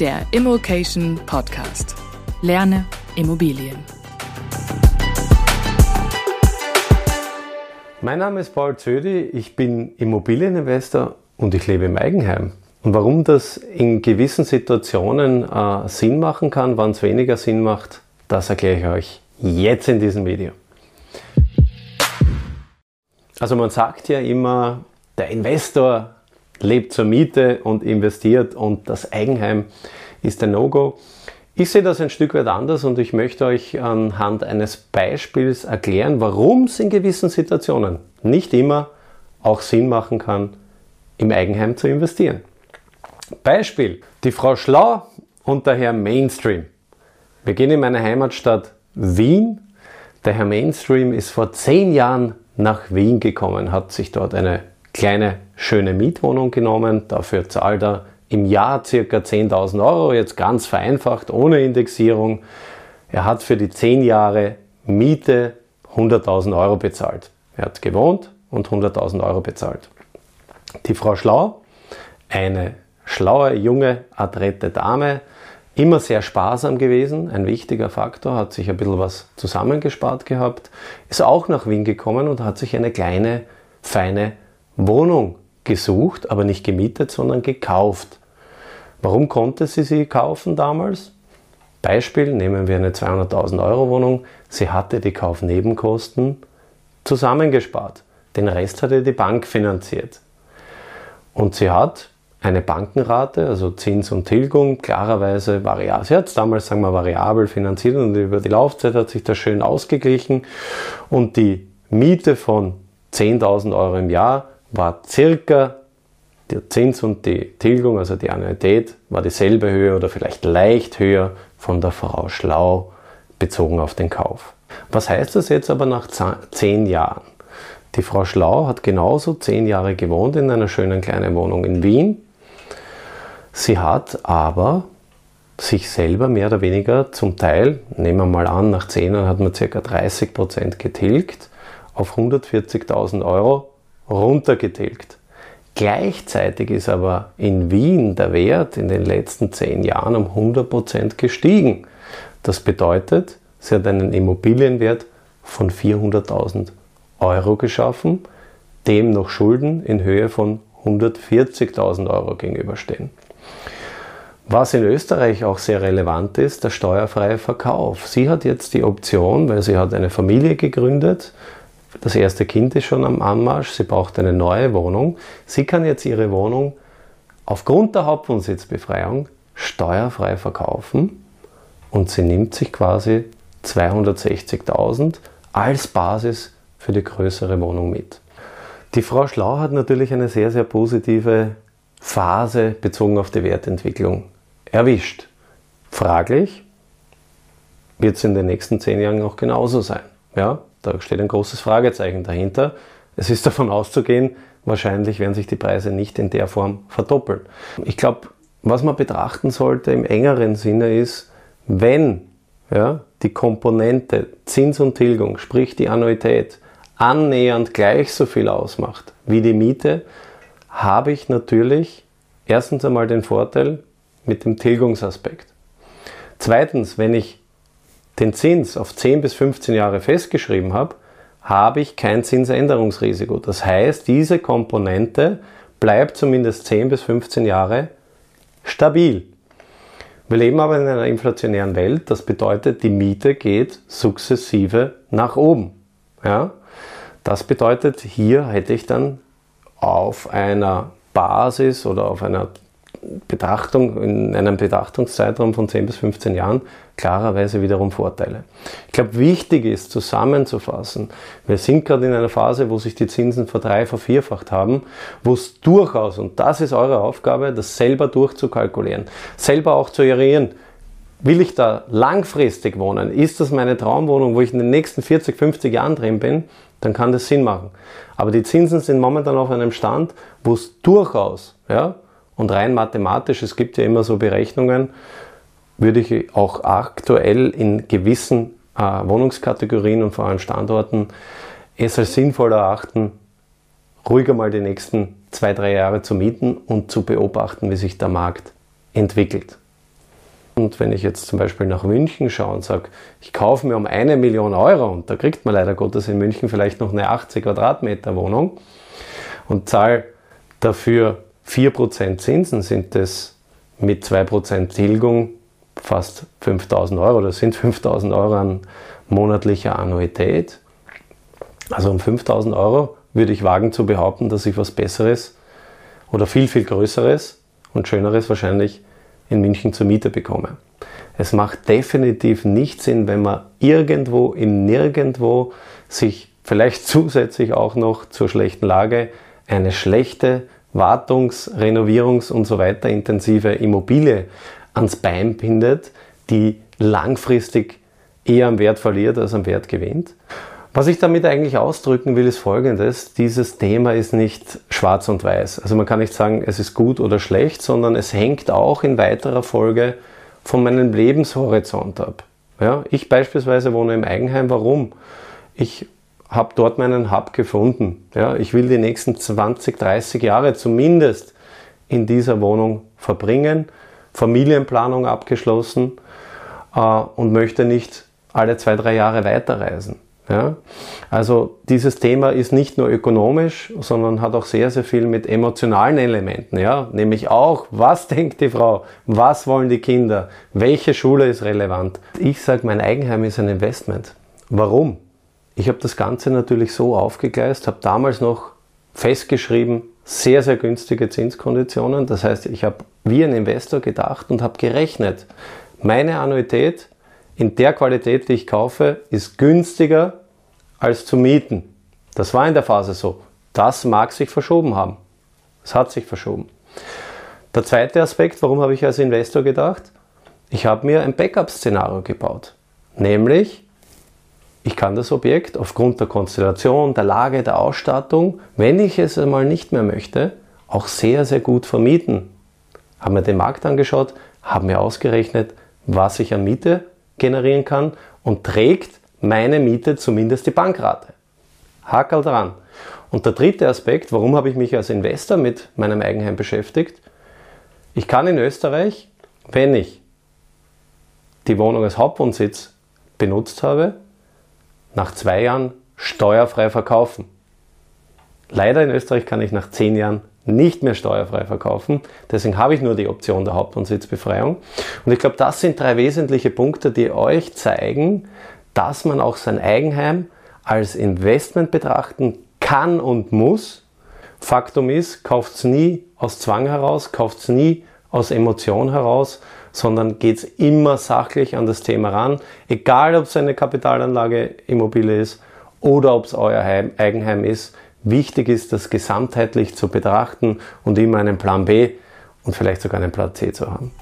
der Immokation Podcast. Lerne Immobilien. Mein Name ist Paul Zödi, ich bin Immobilieninvestor und ich lebe im Eigenheim. Und warum das in gewissen Situationen äh, Sinn machen kann, wann es weniger Sinn macht, das erkläre ich euch jetzt in diesem Video. Also man sagt ja immer, der Investor lebt zur Miete und investiert und das Eigenheim ist ein No-Go. Ich sehe das ein Stück weit anders und ich möchte euch anhand eines Beispiels erklären, warum es in gewissen Situationen nicht immer auch Sinn machen kann, im Eigenheim zu investieren. Beispiel, die Frau Schlau und der Herr Mainstream. Wir gehen in meine Heimatstadt Wien. Der Herr Mainstream ist vor zehn Jahren nach Wien gekommen, hat sich dort eine kleine, schöne Mietwohnung genommen. Dafür zahlt er im Jahr circa 10.000 Euro, jetzt ganz vereinfacht, ohne Indexierung. Er hat für die 10 Jahre Miete 100.000 Euro bezahlt. Er hat gewohnt und 100.000 Euro bezahlt. Die Frau Schlau, eine schlaue, junge, adrette Dame, immer sehr sparsam gewesen, ein wichtiger Faktor, hat sich ein bisschen was zusammengespart gehabt, ist auch nach Wien gekommen und hat sich eine kleine, feine Wohnung gesucht, aber nicht gemietet, sondern gekauft. Warum konnte sie sie kaufen damals? Beispiel, nehmen wir eine 200.000 Euro Wohnung. Sie hatte die Kaufnebenkosten zusammengespart. Den Rest hatte die Bank finanziert. Und sie hat eine Bankenrate, also Zins und Tilgung, klarerweise variabel. Sie hat es damals, sagen wir, variabel finanziert und über die Laufzeit hat sich das schön ausgeglichen. Und die Miete von 10.000 Euro im Jahr war circa der Zins und die Tilgung, also die Annuität, war dieselbe Höhe oder vielleicht leicht höher von der Frau Schlau bezogen auf den Kauf. Was heißt das jetzt aber nach zehn Jahren? Die Frau Schlau hat genauso zehn Jahre gewohnt in einer schönen kleinen Wohnung in Wien. Sie hat aber sich selber mehr oder weniger zum Teil, nehmen wir mal an, nach zehn Jahren hat man ca. 30 Prozent getilgt, auf 140.000 Euro runtergetilgt. Gleichzeitig ist aber in Wien der Wert in den letzten zehn Jahren um 100% gestiegen. Das bedeutet, sie hat einen Immobilienwert von 400.000 Euro geschaffen, dem noch Schulden in Höhe von 140.000 Euro gegenüberstehen. Was in Österreich auch sehr relevant ist, der steuerfreie Verkauf. Sie hat jetzt die Option, weil sie hat eine Familie gegründet, das erste Kind ist schon am Anmarsch, sie braucht eine neue Wohnung. Sie kann jetzt ihre Wohnung aufgrund der Hauptwohnsitzbefreiung steuerfrei verkaufen und sie nimmt sich quasi 260.000 als Basis für die größere Wohnung mit. Die Frau Schlau hat natürlich eine sehr, sehr positive Phase bezogen auf die Wertentwicklung erwischt. Fraglich wird es in den nächsten zehn Jahren auch genauso sein. Ja? Da steht ein großes Fragezeichen dahinter. Es ist davon auszugehen, wahrscheinlich werden sich die Preise nicht in der Form verdoppeln. Ich glaube, was man betrachten sollte im engeren Sinne ist, wenn ja, die Komponente Zins und Tilgung, sprich die Annuität, annähernd gleich so viel ausmacht wie die Miete, habe ich natürlich erstens einmal den Vorteil mit dem Tilgungsaspekt. Zweitens, wenn ich den Zins auf 10 bis 15 Jahre festgeschrieben habe, habe ich kein Zinsänderungsrisiko. Das heißt, diese Komponente bleibt zumindest 10 bis 15 Jahre stabil. Wir leben aber in einer inflationären Welt. Das bedeutet, die Miete geht sukzessive nach oben. Ja? Das bedeutet, hier hätte ich dann auf einer Basis oder auf einer Betrachtung, in einem Betrachtungszeitraum von 10 bis 15 Jahren klarerweise wiederum Vorteile. Ich glaube, wichtig ist zusammenzufassen, wir sind gerade in einer Phase, wo sich die Zinsen verdrei, vervierfacht haben, wo es durchaus, und das ist eure Aufgabe, das selber durchzukalkulieren, selber auch zu eruieren, will ich da langfristig wohnen? Ist das meine Traumwohnung, wo ich in den nächsten 40, 50 Jahren drin bin? Dann kann das Sinn machen. Aber die Zinsen sind momentan auf einem Stand, wo es durchaus, ja, und rein mathematisch, es gibt ja immer so Berechnungen, würde ich auch aktuell in gewissen äh, Wohnungskategorien und vor allem Standorten es als sinnvoll erachten, ruhiger mal die nächsten zwei, drei Jahre zu mieten und zu beobachten, wie sich der Markt entwickelt. Und wenn ich jetzt zum Beispiel nach München schaue und sage, ich kaufe mir um eine Million Euro, und da kriegt man leider Gottes in München vielleicht noch eine 80 Quadratmeter Wohnung und zahle dafür 4% Zinsen, sind das mit 2% Tilgung fast 5000 Euro. Das sind 5000 Euro an monatlicher Annuität. Also um 5000 Euro würde ich wagen zu behaupten, dass ich was Besseres oder viel, viel Größeres und Schöneres wahrscheinlich in München zur Miete bekomme. Es macht definitiv nicht Sinn, wenn man irgendwo im Nirgendwo sich vielleicht zusätzlich auch noch zur schlechten Lage eine schlechte Wartungs-, Renovierungs- und so weiter intensive Immobilie ans Bein bindet, die langfristig eher am Wert verliert als am Wert gewinnt. Was ich damit eigentlich ausdrücken will, ist folgendes. Dieses Thema ist nicht schwarz und weiß. Also man kann nicht sagen, es ist gut oder schlecht, sondern es hängt auch in weiterer Folge von meinem Lebenshorizont ab. Ja, ich beispielsweise wohne im Eigenheim. Warum? Ich habe dort meinen Hub gefunden. Ja, ich will die nächsten 20, 30 Jahre zumindest in dieser Wohnung verbringen, Familienplanung abgeschlossen äh, und möchte nicht alle zwei, drei Jahre weiterreisen. Ja? Also dieses Thema ist nicht nur ökonomisch, sondern hat auch sehr, sehr viel mit emotionalen Elementen. Ja? Nämlich auch, was denkt die Frau, was wollen die Kinder, welche Schule ist relevant. Ich sage, mein Eigenheim ist ein Investment. Warum? Ich habe das Ganze natürlich so aufgegleist, habe damals noch festgeschrieben, sehr, sehr günstige Zinskonditionen. Das heißt, ich habe wie ein Investor gedacht und habe gerechnet. Meine Annuität in der Qualität, die ich kaufe, ist günstiger als zu mieten. Das war in der Phase so. Das mag sich verschoben haben. Es hat sich verschoben. Der zweite Aspekt, warum habe ich als Investor gedacht? Ich habe mir ein Backup-Szenario gebaut. Nämlich, ich kann das Objekt aufgrund der Konstellation, der Lage, der Ausstattung, wenn ich es einmal nicht mehr möchte, auch sehr, sehr gut vermieten. Haben mir den Markt angeschaut, haben mir ausgerechnet, was ich an Miete generieren kann und trägt meine Miete zumindest die Bankrate. Hakel dran. Und der dritte Aspekt, warum habe ich mich als Investor mit meinem Eigenheim beschäftigt? Ich kann in Österreich, wenn ich die Wohnung als Hauptwohnsitz benutzt habe, nach zwei Jahren steuerfrei verkaufen. Leider in Österreich kann ich nach zehn Jahren nicht mehr steuerfrei verkaufen. Deswegen habe ich nur die Option der Hauptwohnsitzbefreiung. Und ich glaube, das sind drei wesentliche Punkte, die euch zeigen, dass man auch sein Eigenheim als Investment betrachten kann und muss. Faktum ist, kauft es nie aus Zwang heraus, kauft es nie aus Emotion heraus, sondern geht es immer sachlich an das Thema ran, egal ob es eine Kapitalanlage Immobilie ist oder ob es euer Heim, Eigenheim ist. Wichtig ist, das gesamtheitlich zu betrachten und immer einen Plan B und vielleicht sogar einen Plan C zu haben.